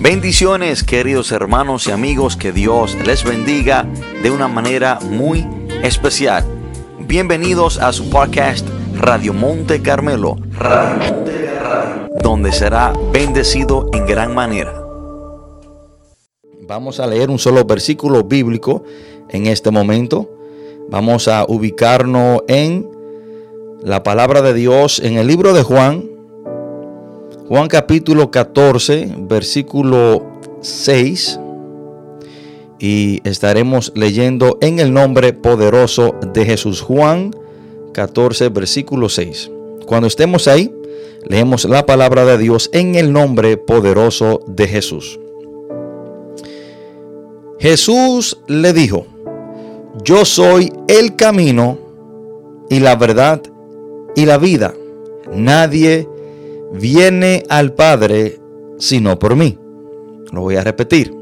Bendiciones queridos hermanos y amigos, que Dios les bendiga de una manera muy especial. Bienvenidos a su podcast Radio Monte Carmelo, donde será bendecido en gran manera. Vamos a leer un solo versículo bíblico en este momento. Vamos a ubicarnos en la palabra de Dios en el libro de Juan, Juan capítulo 14, versículo 6. Y estaremos leyendo en el nombre poderoso de Jesús. Juan 14, versículo 6. Cuando estemos ahí, leemos la palabra de Dios en el nombre poderoso de Jesús. Jesús le dijo, yo soy el camino y la verdad y la vida. Nadie viene al Padre sino por mí. Lo voy a repetir.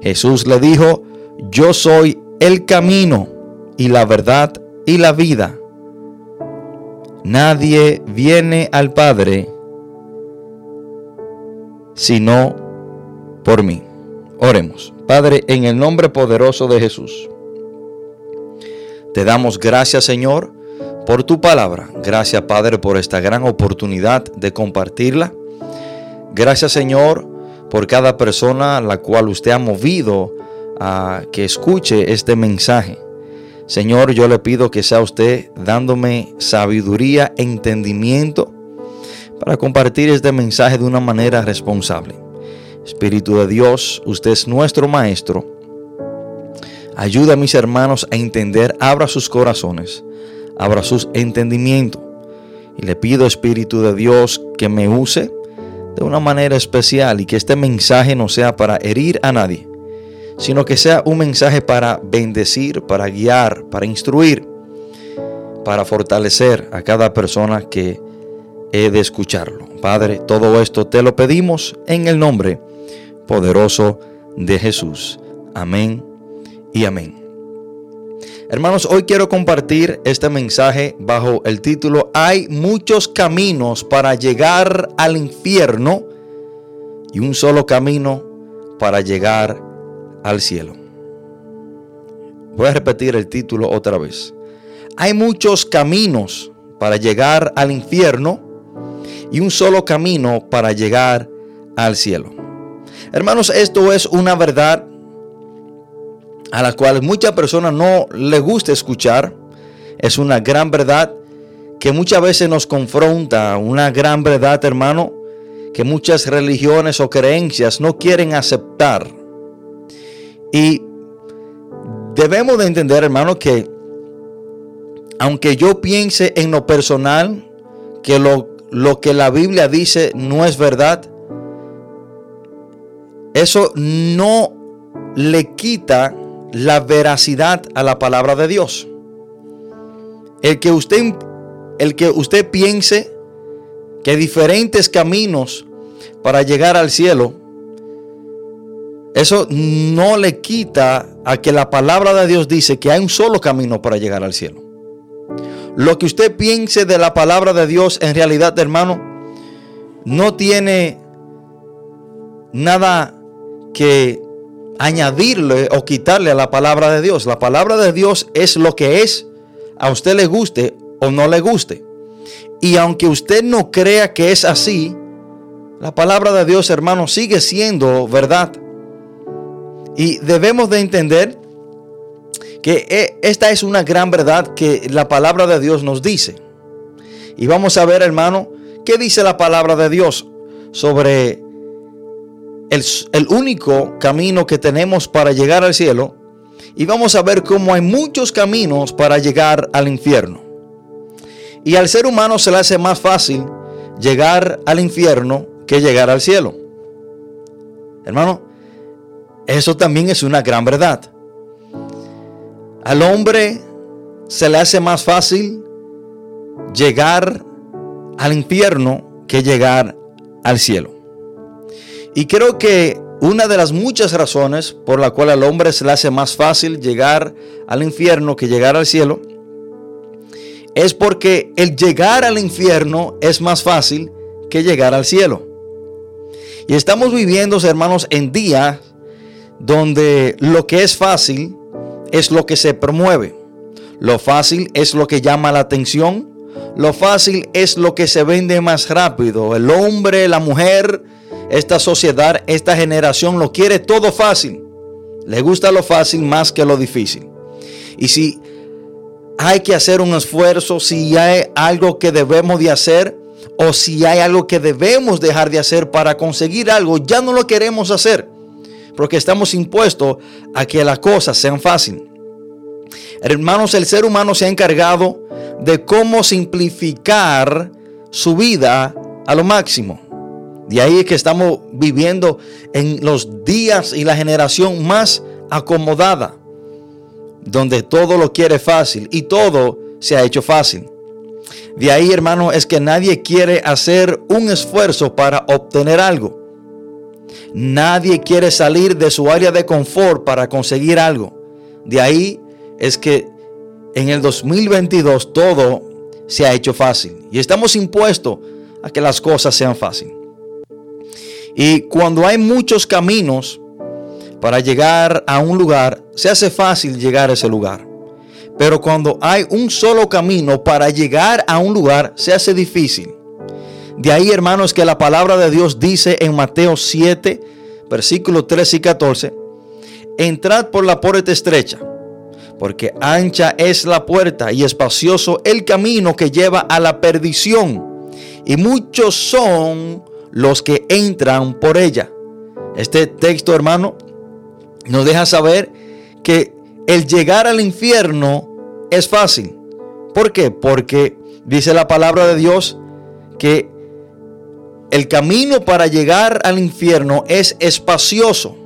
Jesús le dijo, yo soy el camino y la verdad y la vida. Nadie viene al Padre sino por mí. Oremos. Padre, en el nombre poderoso de Jesús, te damos gracias, Señor, por tu palabra. Gracias, Padre, por esta gran oportunidad de compartirla. Gracias, Señor, por cada persona a la cual usted ha movido a que escuche este mensaje. Señor, yo le pido que sea usted dándome sabiduría, entendimiento para compartir este mensaje de una manera responsable. Espíritu de Dios, usted es nuestro Maestro. Ayuda a mis hermanos a entender, abra sus corazones abra sus entendimientos. Y le pido, Espíritu de Dios, que me use de una manera especial y que este mensaje no sea para herir a nadie, sino que sea un mensaje para bendecir, para guiar, para instruir, para fortalecer a cada persona que he de escucharlo. Padre, todo esto te lo pedimos en el nombre poderoso de Jesús. Amén y amén. Hermanos, hoy quiero compartir este mensaje bajo el título Hay muchos caminos para llegar al infierno y un solo camino para llegar al cielo. Voy a repetir el título otra vez. Hay muchos caminos para llegar al infierno y un solo camino para llegar al cielo. Hermanos, esto es una verdad a la cual muchas personas no les gusta escuchar. Es una gran verdad que muchas veces nos confronta, una gran verdad, hermano, que muchas religiones o creencias no quieren aceptar. Y debemos de entender, hermano, que aunque yo piense en lo personal que lo, lo que la Biblia dice no es verdad, eso no le quita la veracidad a la palabra de Dios. El que usted, el que usted piense que hay diferentes caminos para llegar al cielo, eso no le quita a que la palabra de Dios dice que hay un solo camino para llegar al cielo. Lo que usted piense de la palabra de Dios en realidad, hermano, no tiene nada que añadirle o quitarle a la palabra de Dios. La palabra de Dios es lo que es, a usted le guste o no le guste. Y aunque usted no crea que es así, la palabra de Dios, hermano, sigue siendo verdad. Y debemos de entender que e, esta es una gran verdad que la palabra de Dios nos dice. Y vamos a ver, hermano, qué dice la palabra de Dios sobre el, único camino que tenemos para llegar al cielo y vamos a ver cómo hay muchos caminos para llegar al infierno. Y al ser humano se le hace más fácil llegar al infierno que llegar al cielo. Hermano, eso también es una gran verdad. Al hombre se le hace más fácil llegar al infierno que llegar al cielo. Y creo que una de las muchas razones por la cual al hombre se le hace más fácil llegar al infierno que llegar al cielo es porque el llegar al infierno es más fácil que llegar al cielo. Y estamos viviendo, hermanos, en días donde lo que es fácil es lo que se promueve. Lo fácil es lo que llama la atención. Lo fácil es lo que se vende más rápido. El hombre, la mujer, esta sociedad, esta generación lo quiere todo fácil. Le gusta lo fácil más que lo difícil. Y si hay que hacer un esfuerzo, si hay algo que debemos de hacer o si hay algo que debemos dejar de hacer para conseguir algo, ya no lo queremos hacer. Porque estamos impuestos a que las cosas sean fáciles. Hermanos, el ser humano se ha encargado de cómo simplificar su vida a lo máximo. De ahí es que estamos viviendo en los días y la generación más acomodada, donde todo lo quiere fácil y todo se ha hecho fácil. De ahí, hermano, es que nadie quiere hacer un esfuerzo para obtener algo. Nadie quiere salir de su área de confort para conseguir algo. De ahí es que en el 2022 todo se ha hecho fácil y estamos impuestos a que las cosas sean fáciles. Y cuando hay muchos caminos para llegar a un lugar, se hace fácil llegar a ese lugar. Pero cuando hay un solo camino para llegar a un lugar, se hace difícil. De ahí, hermanos, que la palabra de Dios dice en Mateo 7, versículos 13 y 14, entrad por la puerta estrecha porque ancha es la puerta y espacioso el camino que lleva a la perdición, y muchos son los que entran por ella. Este texto, hermano, nos deja saber que el llegar al infierno es fácil. ¿Por qué? Porque dice la palabra de Dios que el camino para llegar al infierno es espacioso.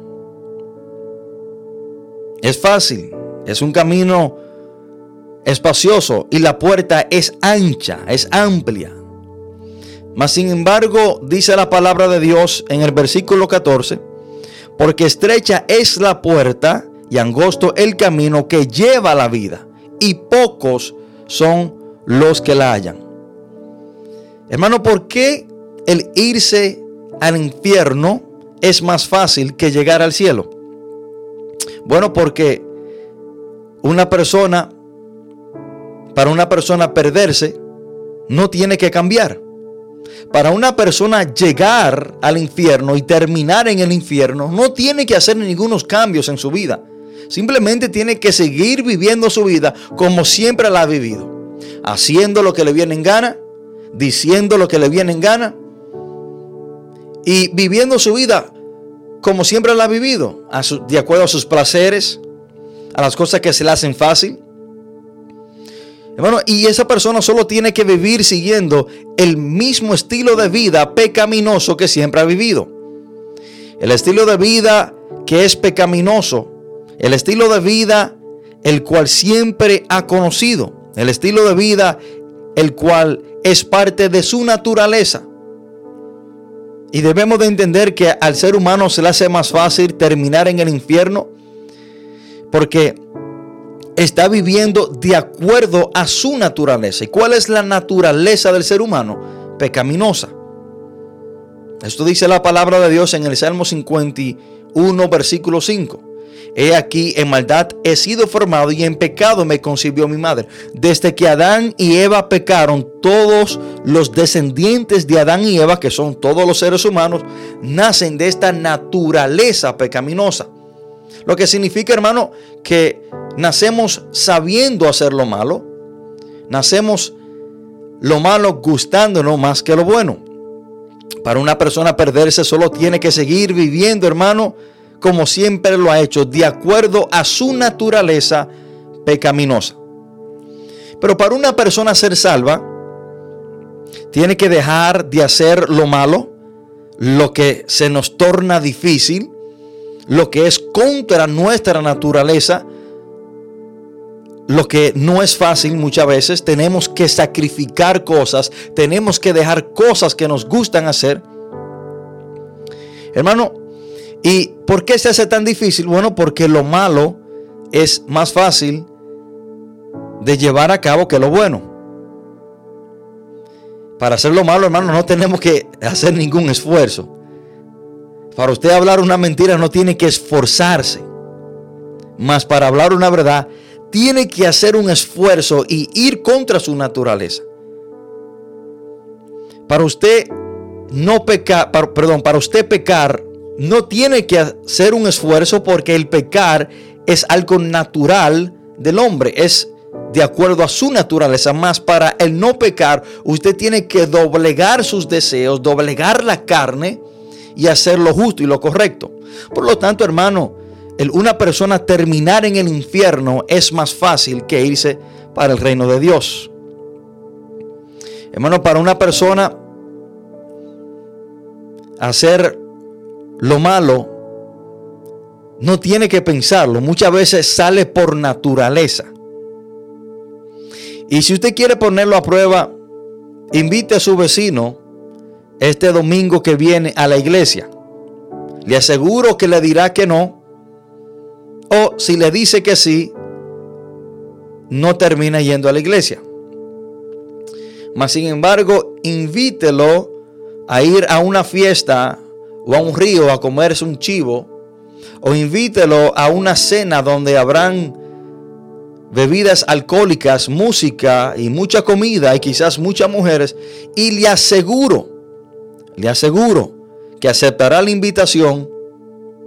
Es fácil. Es un camino espacioso y la puerta es ancha, es amplia. Mas sin embargo, dice la palabra de Dios en el versículo 14, porque estrecha es la puerta y angosto el camino que lleva a la vida, y pocos son los que la hallan. Hermano, ¿por qué el irse al infierno es más fácil que llegar al cielo? Bueno, porque una persona, para una persona perderse, no tiene que cambiar. Para una persona llegar al infierno y terminar en el infierno, no tiene que hacer ningunos cambios en su vida. Simplemente tiene que seguir viviendo su vida como siempre la ha vivido. Haciendo lo que le viene en gana, diciendo lo que le viene en gana y viviendo su vida como siempre la ha vivido, de acuerdo a sus placeres, a las cosas que se le hacen fácil. Hermano, y esa persona solo tiene que vivir siguiendo el mismo estilo de vida pecaminoso que siempre ha vivido. El estilo de vida que es pecaminoso. El estilo de vida el cual siempre ha conocido. El estilo de vida el cual es parte de su naturaleza. Y debemos de entender que al ser humano se le hace más fácil terminar en el infierno porque está viviendo de acuerdo a su naturaleza. ¿Y cuál es la naturaleza del ser humano? Pecaminosa. Esto dice la palabra de Dios en el Salmo 51, versículo 5. He aquí, en maldad he sido formado y en pecado me concibió mi madre. Desde que Adán y Eva pecaron, todos los descendientes de Adán y Eva, que son todos los seres humanos, nacen de esta naturaleza pecaminosa. Lo que significa, hermano, que nacemos sabiendo hacer lo malo. Nacemos lo malo gustándonos más que lo bueno. Para una persona perderse solo tiene que seguir viviendo, hermano, como siempre lo ha hecho, de acuerdo a su naturaleza pecaminosa. Pero para una persona ser salva, tiene que dejar de hacer lo malo, lo que se nos torna difícil, lo que es contra nuestra naturaleza, lo que no es fácil muchas veces, tenemos que sacrificar cosas, tenemos que dejar cosas que nos gustan hacer. Hermano, ¿y por qué se hace tan difícil? Bueno, porque lo malo es más fácil de llevar a cabo que lo bueno. Para hacer lo malo, hermano, no tenemos que hacer ningún esfuerzo. Para usted hablar una mentira no tiene que esforzarse. Mas para hablar una verdad tiene que hacer un esfuerzo y ir contra su naturaleza. Para usted no pecar, perdón, para usted pecar no tiene que hacer un esfuerzo porque el pecar es algo natural del hombre, es de acuerdo a su naturaleza. Más para el no pecar, usted tiene que doblegar sus deseos, doblegar la carne y hacer lo justo y lo correcto. Por lo tanto, hermano, una persona terminar en el infierno es más fácil que irse para el reino de Dios. Hermano, para una persona hacer lo malo no tiene que pensarlo, muchas veces sale por naturaleza. Y si usted quiere ponerlo a prueba, invite a su vecino este domingo que viene a la iglesia. Le aseguro que le dirá que no. Si le dice que sí, no termina yendo a la iglesia. Mas sin embargo, invítelo a ir a una fiesta o a un río a comerse un chivo. O invítelo a una cena donde habrán bebidas alcohólicas, música y mucha comida y quizás muchas mujeres. Y le aseguro, le aseguro que aceptará la invitación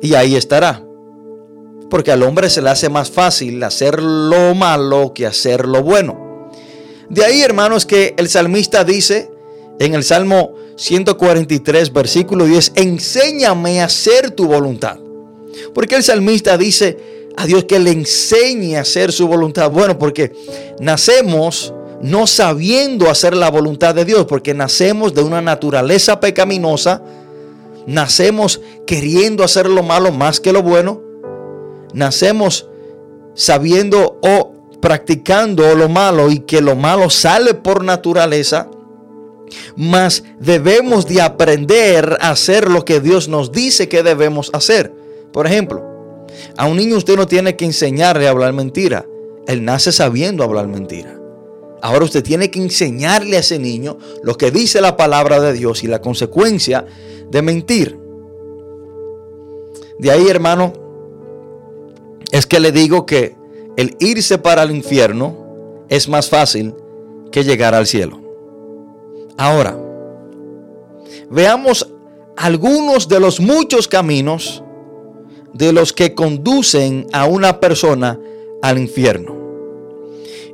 y ahí estará. Porque al hombre se le hace más fácil hacer lo malo que hacer lo bueno. De ahí, hermanos, que el salmista dice en el Salmo 143, versículo 10, enséñame a hacer tu voluntad. Porque el salmista dice, a Dios que le enseñe a hacer su voluntad. Bueno, porque nacemos no sabiendo hacer la voluntad de Dios, porque nacemos de una naturaleza pecaminosa, nacemos queriendo hacer lo malo más que lo bueno, nacemos sabiendo o practicando lo malo y que lo malo sale por naturaleza, mas debemos de aprender a hacer lo que Dios nos dice que debemos hacer. Por ejemplo, a un niño usted no tiene que enseñarle a hablar mentira. Él nace sabiendo hablar mentira. Ahora usted tiene que enseñarle a ese niño lo que dice la palabra de Dios y la consecuencia de mentir. De ahí, hermano, es que le digo que el irse para el infierno es más fácil que llegar al cielo. Ahora, veamos algunos de los muchos caminos de los que conducen a una persona al infierno.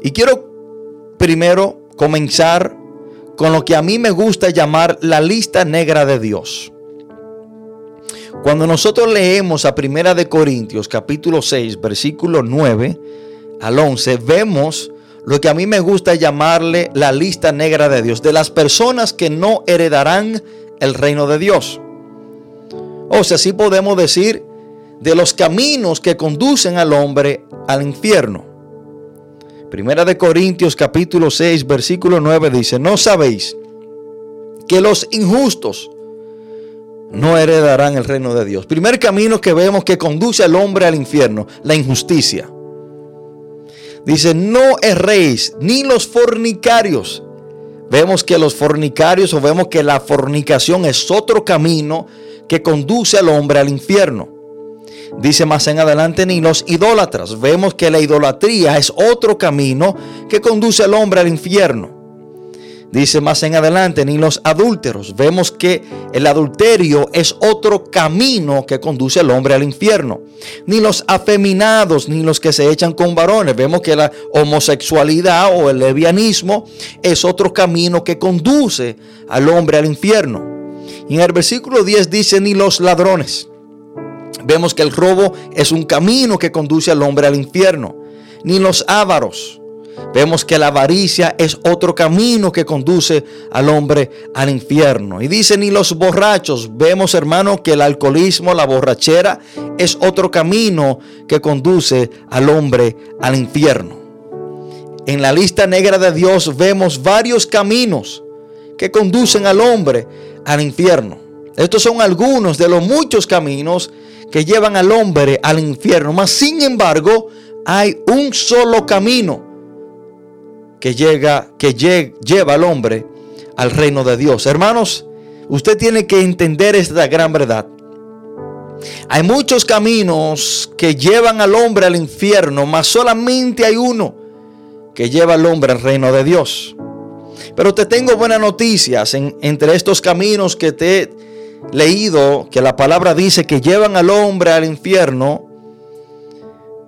Y quiero primero comenzar con lo que a mí me gusta llamar la lista negra de Dios. Cuando nosotros leemos a Primera de Corintios capítulo 6 versículo 9 al 11 vemos lo que a mí me gusta llamarle la lista negra de Dios, de las personas que no heredarán el reino de Dios. O sea, sí podemos decir de los caminos que conducen al hombre al infierno. Primera de Corintios capítulo 6 versículo 9 dice, no sabéis que los injustos no heredarán el reino de Dios. Primer camino que vemos que conduce al hombre al infierno, la injusticia. Dice, no erréis, ni los fornicarios. Vemos que los fornicarios o vemos que la fornicación es otro camino que conduce al hombre al infierno. Dice más en adelante, ni los idólatras. Vemos que la idolatría es otro camino que conduce al hombre al infierno. Dice más en adelante, ni los adúlteros. Vemos que el adulterio es otro camino que conduce al hombre al infierno. Ni los afeminados, ni los que se echan con varones. Vemos que la homosexualidad o el levianismo es otro camino que conduce al hombre al infierno. Y en el versículo 10 dice, ni los ladrones. Vemos que el robo es un camino que conduce al hombre al infierno. Ni los ávaros. Vemos que la avaricia es otro camino que conduce al hombre al infierno. Y dice, ni los borrachos. Vemos, hermano, que el alcoholismo, la borrachera, es otro camino que conduce al hombre al infierno. En la lista negra de Dios vemos varios caminos que conducen al hombre al infierno. Estos son algunos de los muchos caminos que llevan al hombre al infierno. Mas, sin embargo, hay un solo camino que llega, que lleva al hombre al reino de Dios. Hermanos, usted tiene que entender esta gran verdad. Hay muchos caminos que llevan al hombre al infierno, mas solamente hay uno que lleva al hombre al reino de Dios. Pero te tengo buenas noticias entre estos caminos que te he leído, que la palabra dice que llevan al hombre al infierno.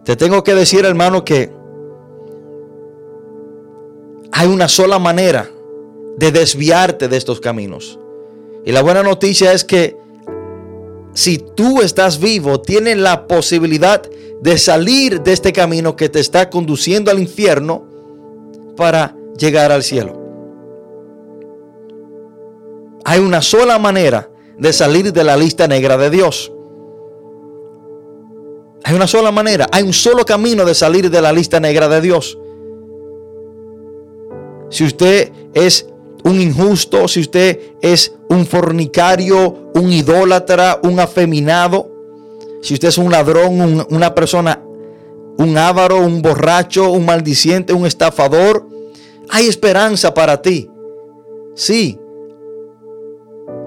Te tengo que decir, hermano, que hay una sola manera de desviarte de estos caminos. Y la buena noticia es que si tú estás vivo, tienes la posibilidad de salir de este camino que te está conduciendo al infierno para llegar al cielo. Hay una sola manera de salir de la lista negra de Dios. Hay una sola manera, hay un solo camino de salir de la lista negra de Dios. Si usted es un injusto, si usted es un fornicario, un idólatra, un afeminado, si usted es un ladrón, una persona, un avaro, un borracho, un maldiciente, un estafador, hay esperanza para ti. Sí,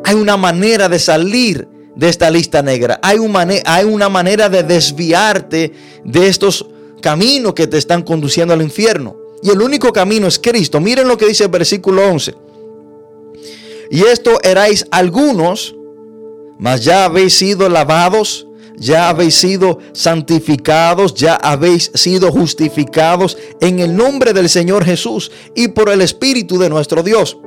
hay una manera de salir de esta lista negra. Hay, hay una manera de desviarte de estos caminos que te están conduciendo al infierno. Y el único camino es Cristo. Miren lo que dice el versículo 11. Y esto erais algunos, mas ya habéis sido lavados, ya habéis sido santificados, ya habéis sido justificados en el nombre del Señor Jesús y por el Espíritu de nuestro Dios.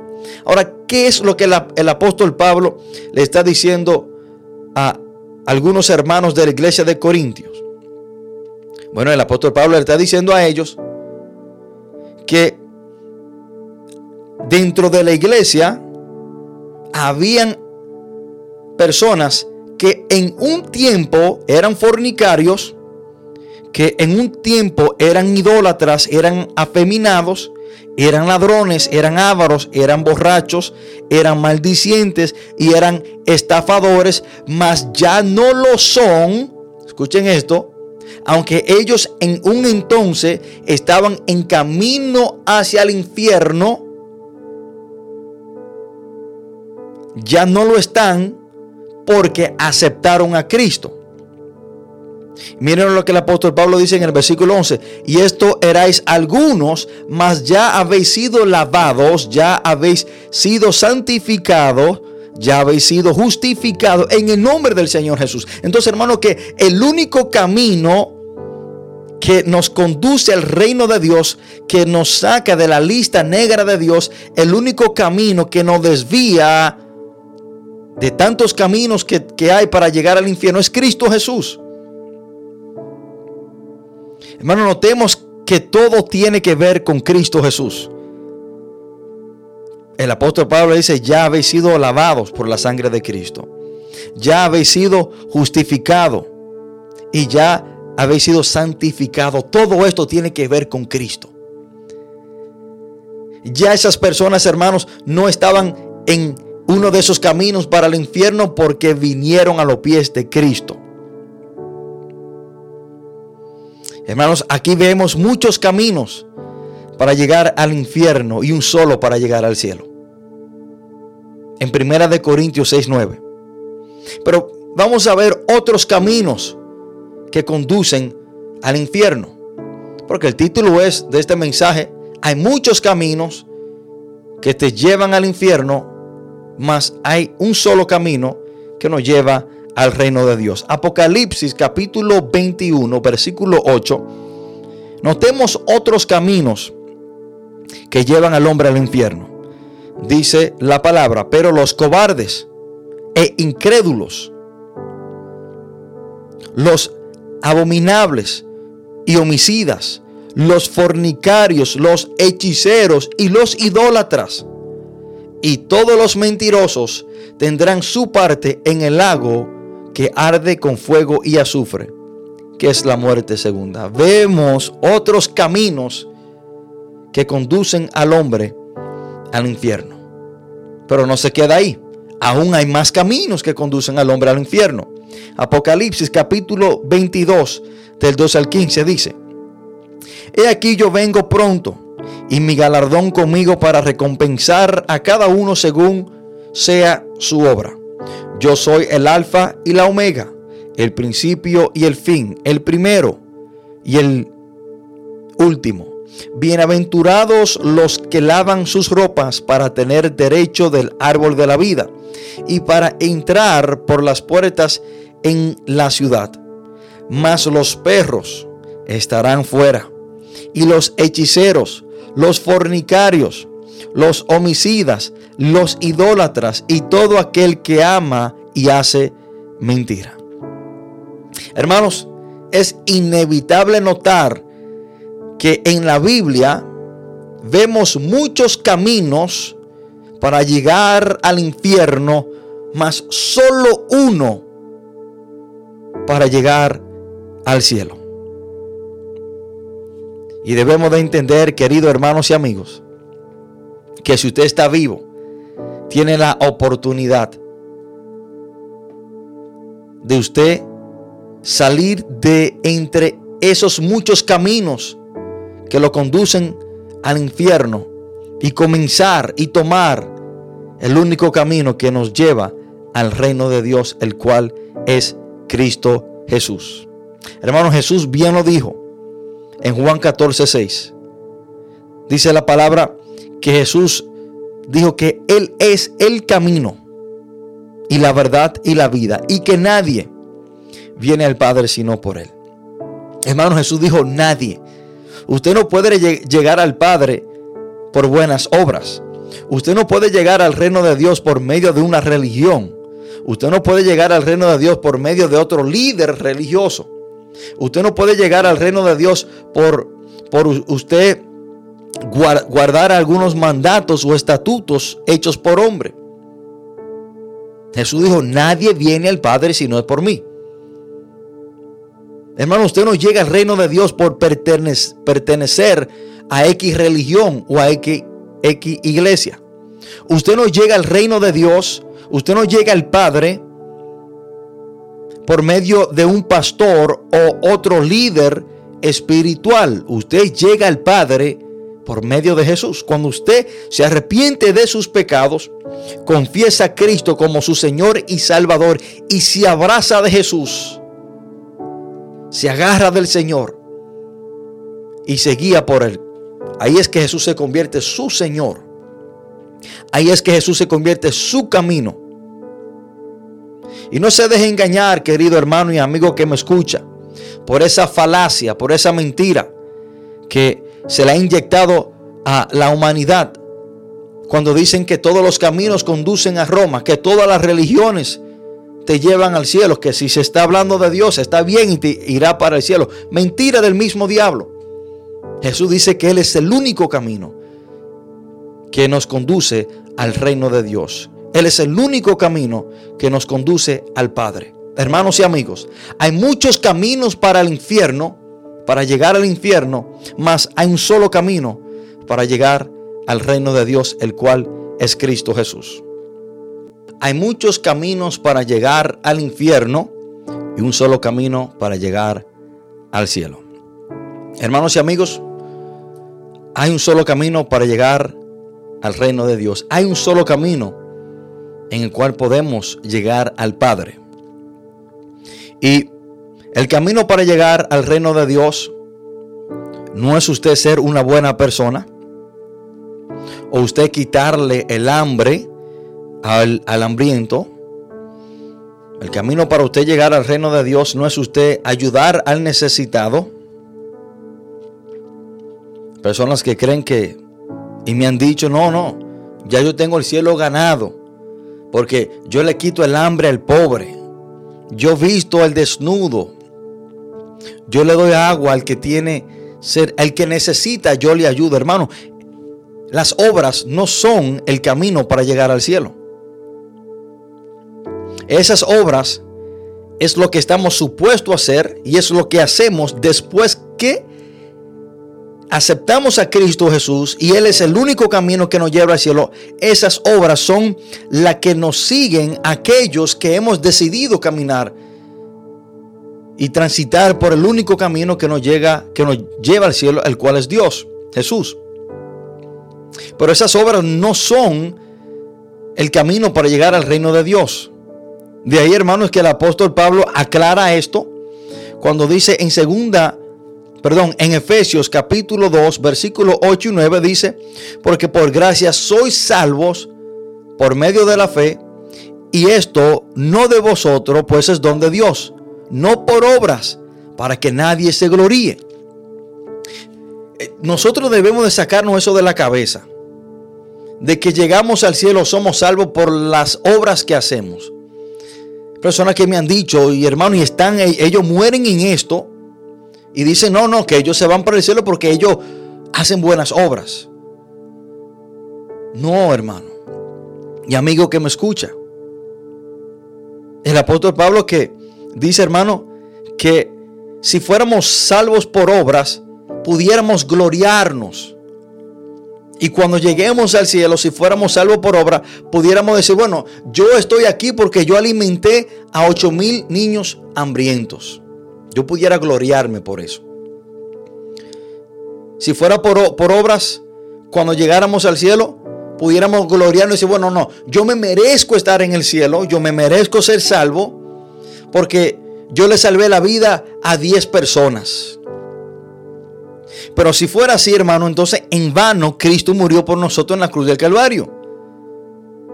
Ahora, ¿qué es lo que el apóstol Pablo le está diciendo a algunos hermanos de la iglesia de Corintios? Bueno, el apóstol Pablo le está diciendo a ellos que dentro de la iglesia habían personas que en un tiempo eran fornicarios, que en un tiempo eran idólatras, eran afeminados, eran ladrones, eran ávaros, eran borrachos, eran maldicientes y eran estafadores, mas ya no lo son. Escuchen esto. Aunque ellos en un entonces estaban en camino hacia el infierno, ya no lo están porque aceptaron a Cristo. Miren lo que el apóstol Pablo dice en el versículo 11. Y esto erais algunos, mas ya habéis sido lavados, ya habéis sido santificados, ya habéis sido justificados en el nombre del Señor Jesús. Entonces, hermano, que el único camino que nos conduce al reino de Dios, que nos saca de la lista negra de Dios, el único camino que nos desvía de tantos caminos que, hay para llegar al infierno es Cristo Jesús. Hermano, notemos que todo tiene que ver con Cristo Jesús. El apóstol Pablo dice, ya habéis sido lavados por la sangre de Cristo. Ya habéis sido justificado. Y ya habéis sido santificado. Todo esto tiene que ver con Cristo. Ya esas personas, hermanos, no estaban en uno de esos caminos para el infierno porque vinieron a los pies de Cristo. Hermanos, aquí vemos muchos caminos para llegar al infierno y un solo para llegar al cielo. En Primera de Corintios 6:9. Pero vamos a ver otros caminos que conducen al infierno. Porque el título es de este mensaje, hay muchos caminos que te llevan al infierno, mas hay un solo camino que nos lleva al reino de Dios. Apocalipsis capítulo 21, versículo 8. Notemos otros caminos que llevan al hombre al infierno. Dice la palabra, pero los cobardes e incrédulos, los abominables y homicidas, los fornicarios, los hechiceros y los idólatras, y todos los mentirosos tendrán su parte en el lago que arde con fuego y azufre, que es la muerte segunda. Vemos otros caminos que conducen al hombre al infierno. Pero no se queda ahí. Aún hay más caminos que conducen al hombre al infierno. Apocalipsis capítulo 22 del 2 al 15 dice, He aquí yo vengo pronto y mi galardón conmigo para recompensar a cada uno según sea su obra. Yo soy el alfa y la omega, el principio y el fin, el primero y el último. Bienaventurados los que lavan sus ropas para tener derecho del árbol de la vida y para entrar por las puertas en la ciudad. Mas los perros estarán fuera, y los hechiceros, los fornicarios, los homicidas, los idólatras y todo aquel que ama y hace mentira. Hermanos, es inevitable notar que en la Biblia vemos muchos caminos para llegar al infierno, mas solo uno para llegar al cielo. Y debemos de entender, queridos hermanos y amigos, que si usted está vivo, tiene la oportunidad de usted salir de entre esos muchos caminos que lo conducen al infierno y comenzar y tomar el único camino que nos lleva al reino de Dios, el cual es Cristo Jesús. Hermano Jesús bien lo dijo en Juan 14, 6. Dice la palabra que Jesús dijo que Él es el camino y la verdad y la vida y que nadie viene al Padre sino por Él. Hermano Jesús dijo nadie. Usted no puede llegar al Padre por buenas obras. Usted no puede llegar al reino de Dios por medio de una religión. Usted no puede llegar al reino de Dios por medio de otro líder religioso. Usted no puede llegar al reino de Dios por, por usted guardar algunos mandatos o estatutos hechos por hombre. Jesús dijo, nadie viene al Padre si no es por mí. Hermano, usted no llega al reino de Dios por pertenecer a X religión o a X, iglesia. Usted no llega al reino de Dios, usted no llega al Padre por medio de un pastor o otro líder espiritual. Usted llega al Padre por medio de Jesús. Cuando usted se arrepiente de sus pecados, confiesa a Cristo como su Señor y Salvador y se abraza de Jesús, se agarra del Señor y se guía por Él. Ahí es que Jesús se convierte su Señor. Ahí es que Jesús se convierte su camino. Y no se deje engañar, querido hermano y amigo que me escucha, por esa falacia, por esa mentira que se le ha inyectado a la humanidad cuando dicen que todos los caminos conducen a Roma, que todas las religiones te llevan al cielo, que si se está hablando de Dios está bien y te irá para el cielo. Mentira del mismo diablo. Jesús dice que Él es el único camino que nos conduce al reino de Dios. Él es el único camino que nos conduce al Padre. Hermanos y amigos, hay muchos caminos para el infierno, para llegar al infierno, mas hay un solo camino para llegar al reino de Dios, el cual es Cristo Jesús. Hay muchos caminos para llegar al infierno y un solo camino para llegar al cielo. Hermanos y amigos, hay un solo camino para llegar al reino de Dios. Hay un solo camino en el cual podemos llegar al Padre. Y el camino para llegar al reino de Dios no es usted ser una buena persona o usted quitarle el hambre al, al hambriento. El camino para usted llegar al reino de Dios no es usted ayudar al necesitado. Personas que creen que, y me han dicho, no, no, ya yo tengo el cielo ganado. Porque yo le quito el hambre al pobre. Yo visto al desnudo. Yo le doy agua al que tiene ser, al que necesita, yo le ayudo, hermano. Las obras no son el camino para llegar al cielo. Esas obras es lo que estamos supuestos a hacer y es lo que hacemos después que aceptamos a Cristo Jesús y Él es el único camino que nos lleva al cielo, esas obras son las que nos siguen aquellos que hemos decidido caminar y transitar por el único camino que nos llega, que nos lleva al cielo, el cual es Dios, Jesús. Pero esas obras no son el camino para llegar al reino de Dios. De ahí, hermanos, que el apóstol Pablo aclara esto cuando dice en segunda, perdón, en Efesios capítulo 2, versículo 8 y 9 dice, porque por gracia sois salvos por medio de la fe, y esto no de vosotros, pues es don de Dios, no por obras, para que nadie se gloríe. Eh, nosotros debemos de sacarnos eso de la cabeza, de que llegamos al cielo, somos salvos por las obras que hacemos. Personas que me han dicho, y hermanos, y están, eh, ellos mueren en esto, y dicen, no, no, que ellos se van para el cielo porque ellos hacen buenas obras. No, hermano. Y amigo que me escucha. El apóstol Pablo que dice, hermano, que si fuéramos salvos por obras, pudiéramos gloriarnos. Y cuando lleguemos al cielo, si fuéramos salvos por obra, pudiéramos decir, bueno, yo estoy aquí porque yo alimenté a ocho mil niños hambrientos. Yo pudiera gloriarme por eso. Si fuera por, por obras, cuando llegáramos al cielo, pudiéramos gloriarnos y decir, bueno, no, yo me merezco estar en el cielo, yo me merezco ser salvo, porque yo le salvé la vida a 10 personas. Pero si fuera así, hermano, entonces en vano Cristo murió por nosotros en la cruz del Calvario.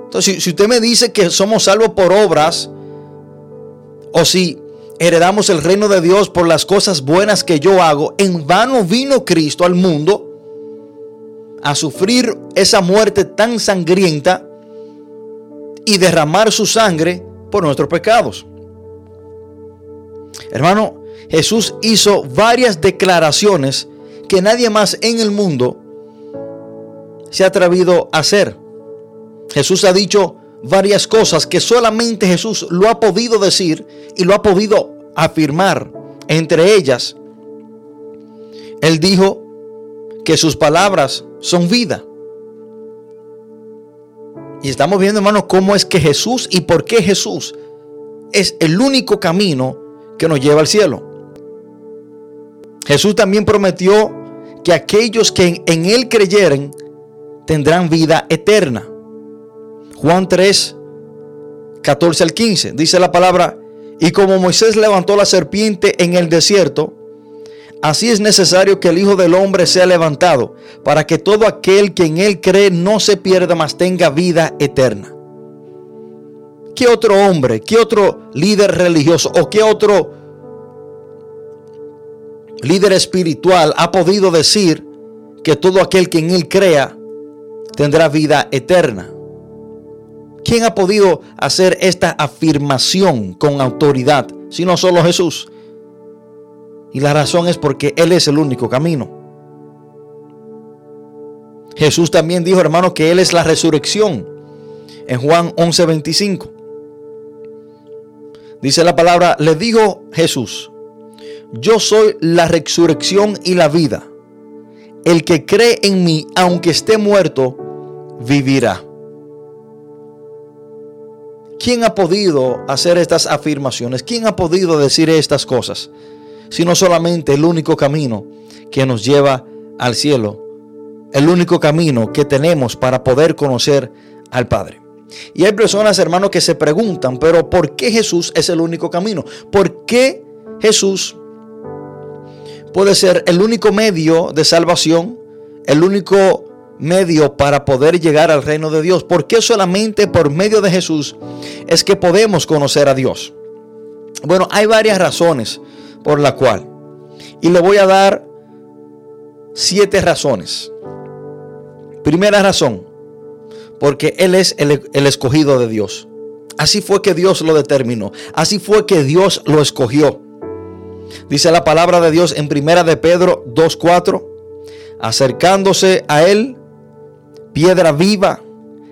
Entonces, si usted me dice que somos salvos por obras, o si heredamos el reino de Dios por las cosas buenas que yo hago, en vano vino Cristo al mundo a sufrir esa muerte tan sangrienta y derramar su sangre por nuestros pecados. Hermano, Jesús hizo varias declaraciones que nadie más en el mundo se ha atrevido a hacer. Jesús ha dicho varias cosas que solamente Jesús lo ha podido decir y lo ha podido afirmar. Entre ellas, Él dijo que sus palabras son vida. Y estamos viendo, hermanos, cómo es que Jesús y por qué Jesús es el único camino que nos lleva al cielo. Jesús también prometió que aquellos que en, Él creyeren tendrán vida eterna. Juan 3, 14 al 15, dice la palabra, y como Moisés levantó la serpiente en el desierto, Así es necesario que el Hijo del Hombre sea levantado, para que todo aquel que en Él cree no se pierda, mas tenga vida eterna. ¿Qué otro hombre, qué otro líder religioso o qué otro líder espiritual ha podido decir que todo aquel que en Él crea tendrá vida eterna? ¿Quién ha podido hacer esta afirmación con autoridad? Si no solo Jesús. Y la razón es porque Él es el único camino. Jesús también dijo, hermano, que Él es la resurrección. En Juan 11:25. Dice la palabra, le dijo Jesús, yo soy la resurrección y la vida. El que cree en mí, aunque esté muerto, vivirá. ¿Quién ha podido hacer estas afirmaciones? ¿Quién ha podido decir estas cosas? sino solamente el único camino que nos lleva al cielo, el único camino que tenemos para poder conocer al Padre. Y hay personas, hermanos, que se preguntan, pero ¿por qué Jesús es el único camino? ¿Por qué Jesús puede ser el único medio de salvación, el único medio para poder llegar al reino de Dios? ¿Por qué solamente por medio de Jesús es que podemos conocer a Dios? Bueno, hay varias razones por la cual. Y le voy a dar siete razones. Primera razón, porque Él es el, el, escogido de Dios. Así fue que Dios lo determinó. Así fue que Dios lo escogió. Dice la palabra de Dios en Primera de Pedro 2.4. Acercándose a Él, piedra viva,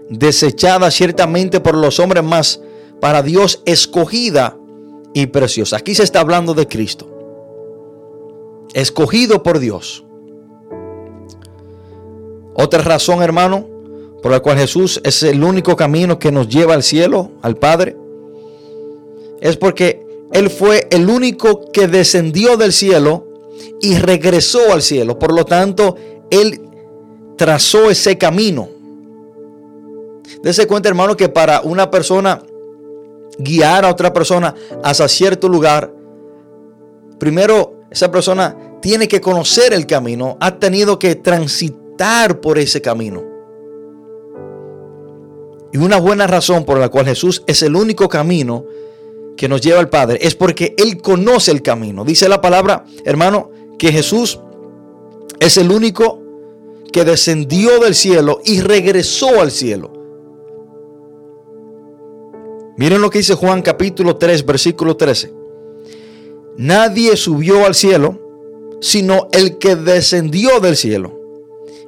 desechada ciertamente por los hombres más, para Dios escogida y preciosa. Aquí se está hablando de Cristo. Escogido por Dios. Otra razón, hermano, por la cual Jesús es el único camino que nos lleva al cielo, al Padre, es porque Él fue el único que descendió del cielo y regresó al cielo. Por lo tanto, Él trazó ese camino. Dese cuenta, hermano, que para una persona guiar a otra persona hacia cierto lugar, primero esa persona tiene que conocer el camino, ha tenido que transitar por ese camino. Y una buena razón por la cual Jesús es el único camino que nos lleva al Padre es porque Él conoce el camino. Dice la palabra, hermano, que Jesús es el único que descendió del cielo y regresó al cielo. Miren lo que dice Juan capítulo 3, versículo 13. Nadie subió al cielo, sino el que descendió del cielo,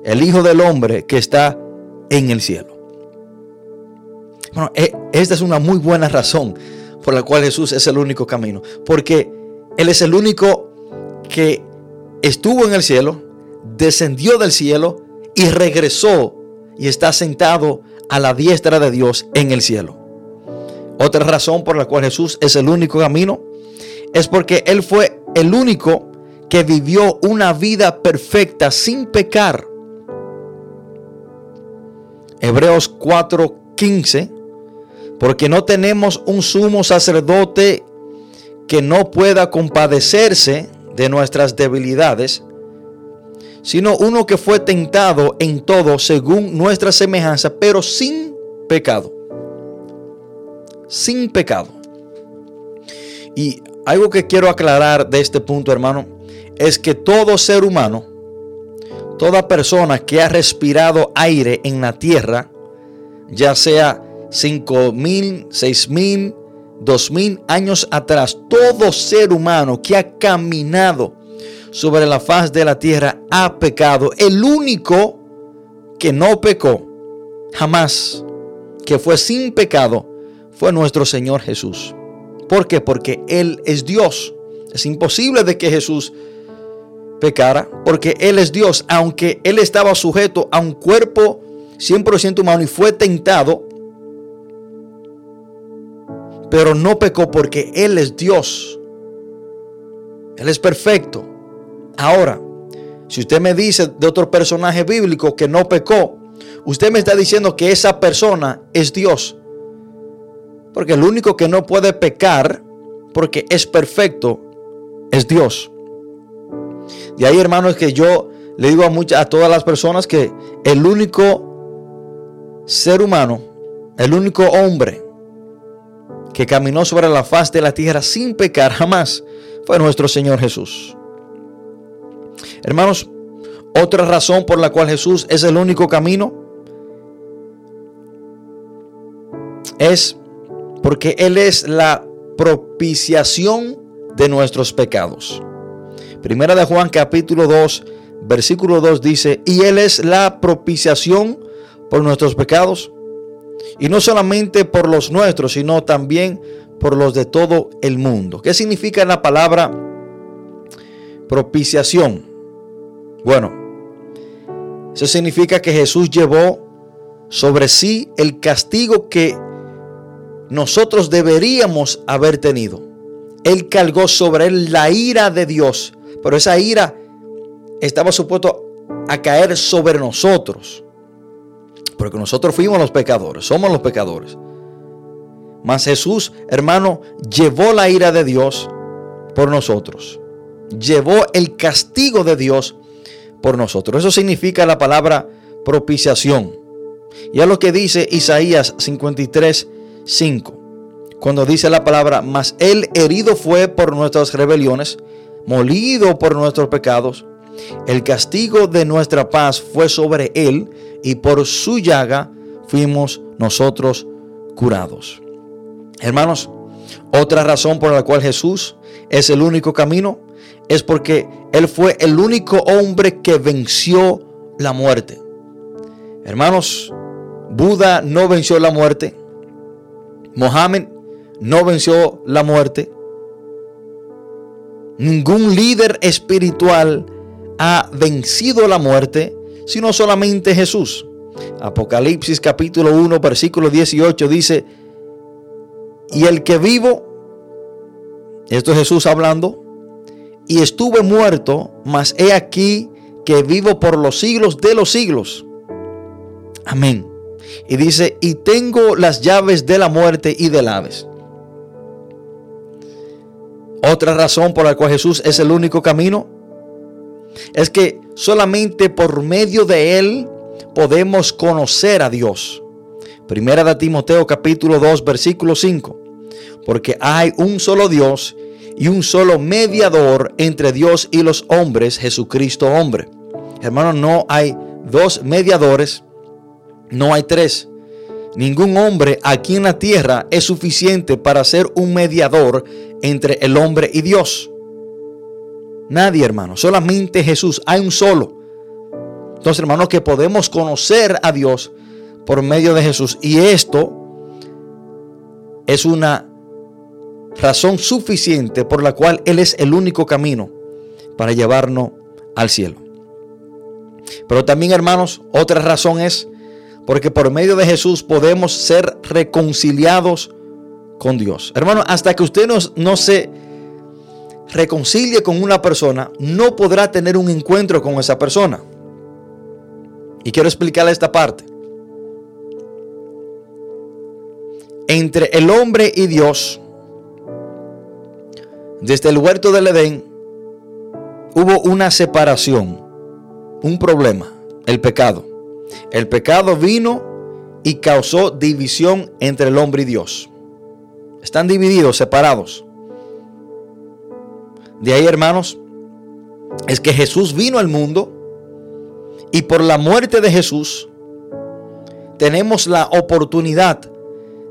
el Hijo del Hombre que está en el cielo. Bueno, e, esta es una muy buena razón por la cual Jesús es el único camino, porque Él es el único que estuvo en el cielo, descendió del cielo y regresó y está sentado a la diestra de Dios en el cielo. Otra razón por la cual Jesús es el único camino es porque Él fue el único que vivió una vida perfecta sin pecar. Hebreos 4:15, porque no tenemos un sumo sacerdote que no pueda compadecerse de nuestras debilidades, sino uno que fue tentado en todo según nuestra semejanza, pero sin pecado. Sin pecado. Y algo que quiero aclarar de este punto, hermano, es que todo ser humano, toda persona que ha respirado aire en la tierra, ya sea 5 mil, 6 mil, 2 mil años atrás, todo ser humano que ha caminado sobre la faz de la tierra ha pecado. El único que no pecó jamás, que fue sin pecado, fue nuestro Señor Jesús. ¿Por qué? Porque Él es Dios. Es imposible de que Jesús pecara, porque Él es Dios, aunque Él estaba sujeto a un cuerpo 100% humano y fue tentado, pero no pecó porque Él es Dios. Él es perfecto. Ahora, si usted me dice de otro personaje bíblico que no pecó, usted me está diciendo que esa persona es Dios. Porque el único que no puede pecar, porque es perfecto, es Dios. De ahí, hermanos, que yo le digo a, muchas, a todas las personas que el único ser humano, el único hombre que caminó sobre la faz de la tierra sin pecar jamás fue nuestro Señor Jesús. Hermanos, otra razón por la cual Jesús es el único camino es porque Él es la propiciación de nuestros pecados. Primera de Juan capítulo 2, versículo 2 dice, y Él es la propiciación por nuestros pecados. Y no solamente por los nuestros, sino también por los de todo el mundo. ¿Qué significa la palabra propiciación? Bueno, eso significa que Jesús llevó sobre sí el castigo que nosotros deberíamos haber tenido. Él cargó sobre él la ira de Dios, pero esa ira estaba supuesto a caer sobre nosotros. Porque nosotros fuimos los pecadores, somos los pecadores. Mas Jesús, hermano, llevó la ira de Dios por nosotros. Llevó el castigo de Dios por nosotros. Eso significa la palabra propiciación. Y es lo que dice Isaías 53, 5. Cuando dice la palabra, mas él herido fue por nuestras rebeliones, molido por nuestros pecados. El castigo de nuestra paz fue sobre él y por su llaga fuimos nosotros curados. Hermanos, otra razón por la cual Jesús es el único camino es porque Él fue el único hombre que venció la muerte. Hermanos, Buda no venció la muerte. Mohammed no venció la muerte. Ningún líder espiritual ha vencido la muerte, sino solamente Jesús. Apocalipsis capítulo 1, versículo 18 dice, y el que vivo, esto es Jesús hablando, y estuve muerto, mas he aquí que vivo por los siglos de los siglos. Amén. Y dice, y tengo las llaves de la muerte y del Hades. Otra razón por la cual Jesús es el único camino es que solamente por medio de Él podemos conocer a Dios. Primera de Timoteo capítulo 2 versículo 5. Porque hay un solo Dios y un solo mediador entre Dios y los hombres, Jesucristo hombre. Hermano, no hay dos mediadores, no hay tres. Ningún hombre aquí en la tierra es suficiente para ser un mediador entre el hombre y Dios. Nadie, hermano. Solamente Jesús. Hay un solo. Entonces, hermanos, que podemos conocer a Dios por medio de Jesús. Y esto es una razón suficiente por la cual Él es el único camino para llevarnos al cielo. Pero también, hermanos, otra razón es porque por medio de Jesús podemos ser reconciliados con Dios. Hermano, hasta que usted no, no se reconcilie con una persona, no podrá tener un encuentro con esa persona. Y quiero explicarle esta parte. Entre el hombre y Dios, desde el huerto del Edén, hubo una separación, un problema, el pecado. El pecado vino y causó división entre el hombre y Dios. Están divididos, separados. De ahí, hermanos, es que Jesús vino al mundo y por la muerte de Jesús tenemos la oportunidad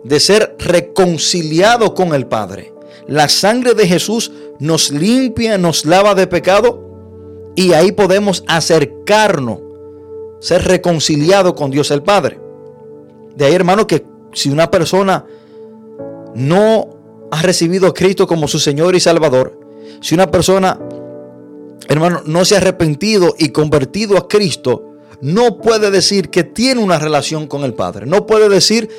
de ser reconciliados con el Padre. La sangre de Jesús nos limpia, nos lava de pecado y ahí podemos acercarnos, ser reconciliados con Dios el Padre. De ahí, hermano, que si una persona no ha recibido a Cristo como su Señor y Salvador, si una persona, hermano, no se ha arrepentido y convertido a Cristo, no puede decir que tiene una relación con el Padre. No puede decir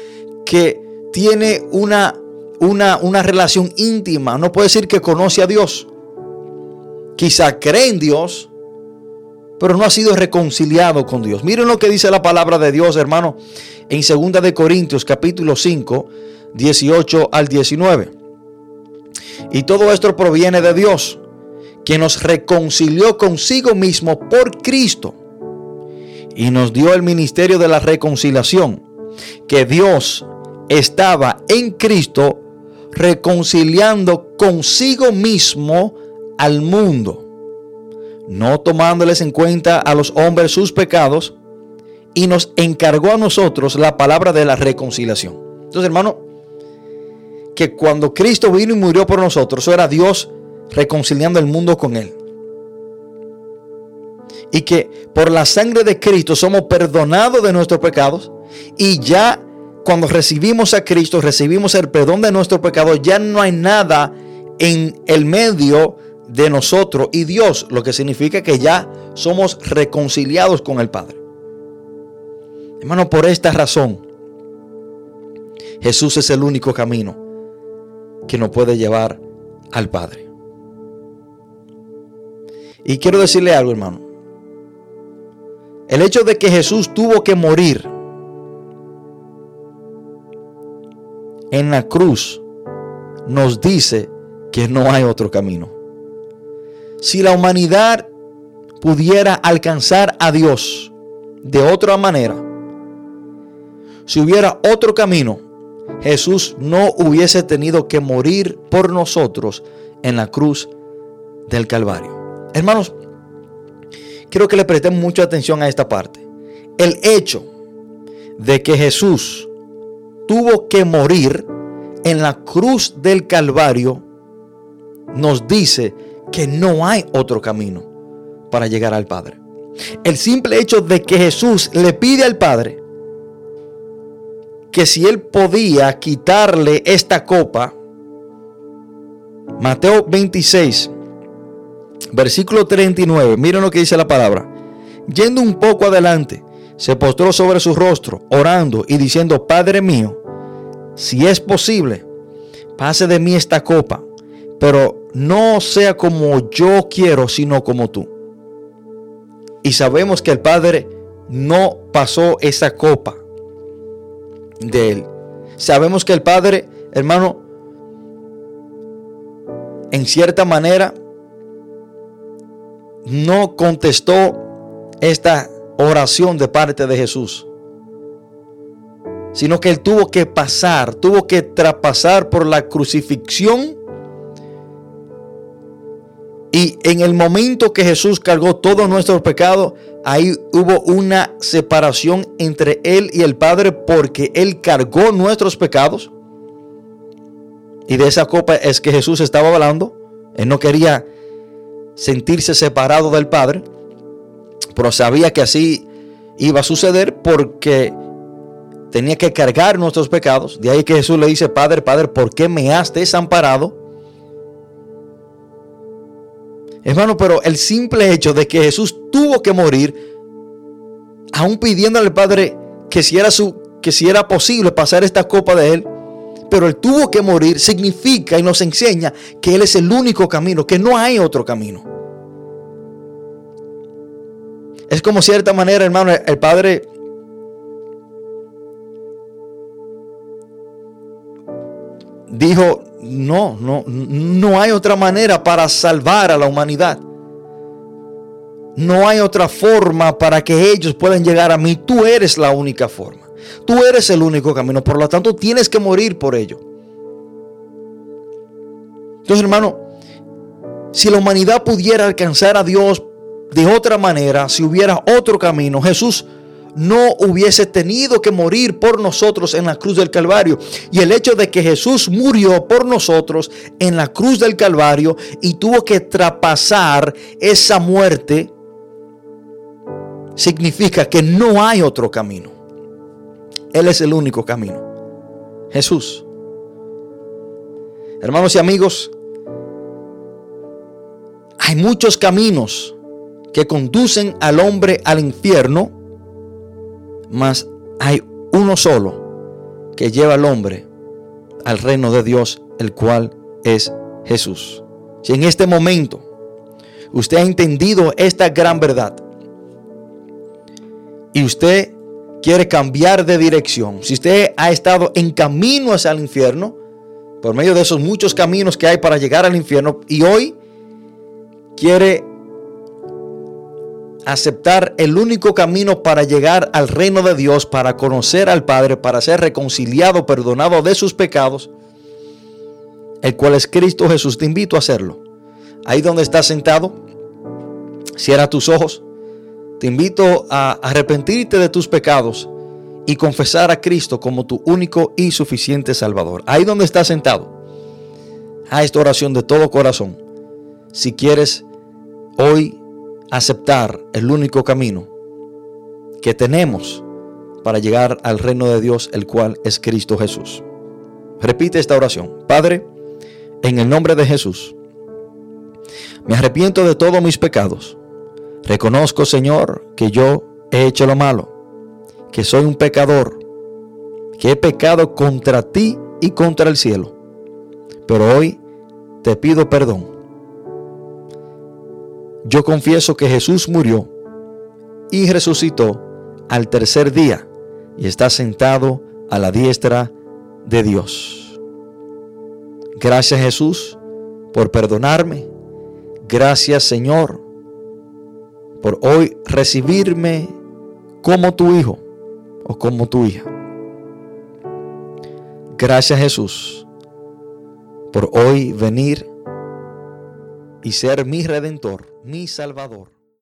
que tiene una, una, una relación íntima. No puede decir que conoce a Dios. Quizá cree en Dios, pero no ha sido reconciliado con Dios. Miren lo que dice la palabra de Dios, hermano, en 2 de Corintios capítulo 5, 18 al 19. Y todo esto proviene de Dios, que nos reconcilió consigo mismo por Cristo y nos dio el ministerio de la reconciliación, que Dios estaba en Cristo reconciliando consigo mismo al mundo, no tomándoles en cuenta a los hombres sus pecados, y nos encargó a nosotros la palabra de la reconciliación. Entonces, hermano, que cuando Cristo vino y murió por nosotros, eso era Dios reconciliando el mundo con Él. Y que por la sangre de Cristo somos perdonados de nuestros pecados y ya cuando recibimos a Cristo, recibimos el perdón de nuestros pecados, ya no hay nada en el medio de nosotros y Dios, lo que significa que ya somos reconciliados con el Padre. Hermano, por esta razón, Jesús es el único camino que nos puede llevar al Padre. Y quiero decirle algo, hermano. El hecho de que Jesús tuvo que morir en la cruz nos dice que no hay otro camino. Si la humanidad pudiera alcanzar a Dios de otra manera, si hubiera otro camino, Jesús no hubiese tenido que morir por nosotros en la cruz del Calvario. Hermanos, quiero que le presten mucha atención a esta parte. El hecho de que Jesús tuvo que morir en la cruz del Calvario nos dice que no hay otro camino para llegar al Padre. El simple hecho de que Jesús le pide al Padre que si él podía quitarle esta copa, Mateo 26, versículo 39, miren lo que dice la palabra. Yendo un poco adelante, se postró sobre su rostro, orando y diciendo, Padre mío, si es posible, pase de mí esta copa, pero no sea como yo quiero, sino como tú. Y sabemos que el Padre no pasó esa copa de Él. Sabemos que el Padre, hermano, en cierta manera, no contestó esta oración de parte de Jesús, sino que él tuvo que pasar, tuvo que traspasar por la crucifixión. Y en el momento que Jesús cargó todos nuestros pecados, ahí hubo una separación entre Él y el Padre porque Él cargó nuestros pecados. Y de esa copa es que Jesús estaba hablando. Él no quería sentirse separado del Padre, pero sabía que así iba a suceder porque tenía que cargar nuestros pecados. De ahí que Jesús le dice, Padre, Padre, ¿por qué me has desamparado? Hermano, pero el simple hecho de que Jesús tuvo que morir, aún pidiéndole al Padre que si era, su, que si era posible pasar esta copa de Él, pero Él tuvo que morir, significa y nos enseña que Él es el único camino, que no hay otro camino. Es como cierta manera, hermano, el Padre dijo, no, no, no hay otra manera para salvar a la humanidad. No hay otra forma para que ellos puedan llegar a mí. Tú eres la única forma. Tú eres el único camino. Por lo tanto, tienes que morir por ello. Entonces, hermano, si la humanidad pudiera alcanzar a Dios de otra manera, si hubiera otro camino, Jesús no hubiese tenido que morir por nosotros en la cruz del Calvario. Y el hecho de que Jesús murió por nosotros en la cruz del Calvario y tuvo que traspasar esa muerte, significa que no hay otro camino. Él es el único camino. Jesús. Hermanos y amigos, hay muchos caminos que conducen al hombre al infierno mas hay uno solo que lleva al hombre al reino de Dios, el cual es Jesús. Si en este momento usted ha entendido esta gran verdad y usted quiere cambiar de dirección, si usted ha estado en camino hacia el infierno, por medio de esos muchos caminos que hay para llegar al infierno, y hoy quiere aceptar el único camino para llegar al reino de Dios, para conocer al Padre, para ser reconciliado, perdonado de sus pecados, el cual es Cristo Jesús, te invito a hacerlo. Ahí donde estás sentado, cierra tus ojos, te invito a arrepentirte de tus pecados y confesar a Cristo como tu único y suficiente Salvador. Ahí donde estás sentado, a esta oración de todo corazón. Si quieres hoy aceptar el único camino que tenemos para llegar al reino de Dios, el cual es Cristo Jesús. Repite esta oración. Padre, en el nombre de Jesús, me arrepiento de todos mis pecados. Reconozco, Señor, que yo he hecho lo malo, que soy un pecador, que he pecado contra ti y contra el cielo. Pero hoy te pido perdón yo confieso que Jesús murió y resucitó al tercer día y está sentado a la diestra de Dios. Gracias Jesús por perdonarme. Gracias Señor por hoy recibirme como tu hijo o como tu hija. Gracias Jesús por hoy venir y ser mi redentor, mi salvador.